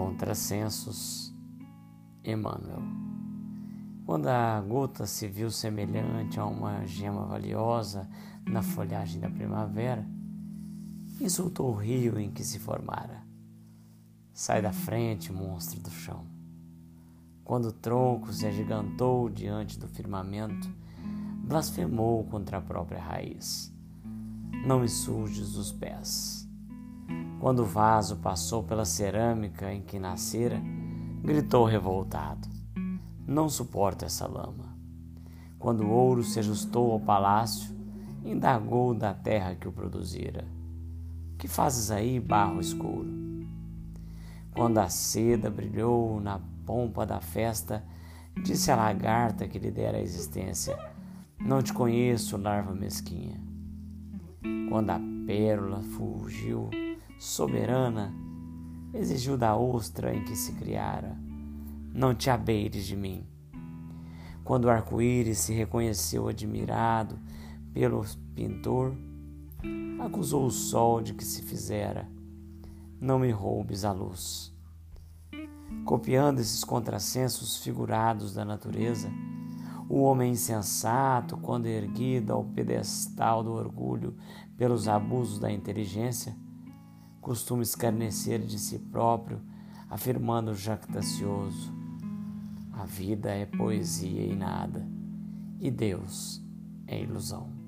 Contrassensos, Emmanuel. Quando a gota se viu semelhante a uma gema valiosa na folhagem da primavera, insultou o rio em que se formara. Sai da frente, monstro do chão. Quando o tronco se agigantou diante do firmamento, blasfemou contra a própria raiz. Não me sujes os pés. Quando o vaso passou pela cerâmica em que nascera, gritou revoltado: Não suporto essa lama. Quando o ouro se ajustou ao palácio, indagou da terra que o produzira: Que fazes aí, barro escuro? Quando a seda brilhou na pompa da festa, disse a lagarta que lhe dera a existência: Não te conheço, larva mesquinha. Quando a pérola fugiu soberana, exigiu da ostra em que se criara: Não te abeires de mim. Quando o arco-íris se reconheceu admirado pelo pintor, acusou o sol de que se fizera: Não me roubes a luz. Copiando esses contrassensos figurados da natureza, o homem insensato, quando erguido ao pedestal do orgulho pelos abusos da inteligência, costuma escarnecer de si próprio, afirmando jactacioso: A vida é poesia e nada, e Deus é ilusão.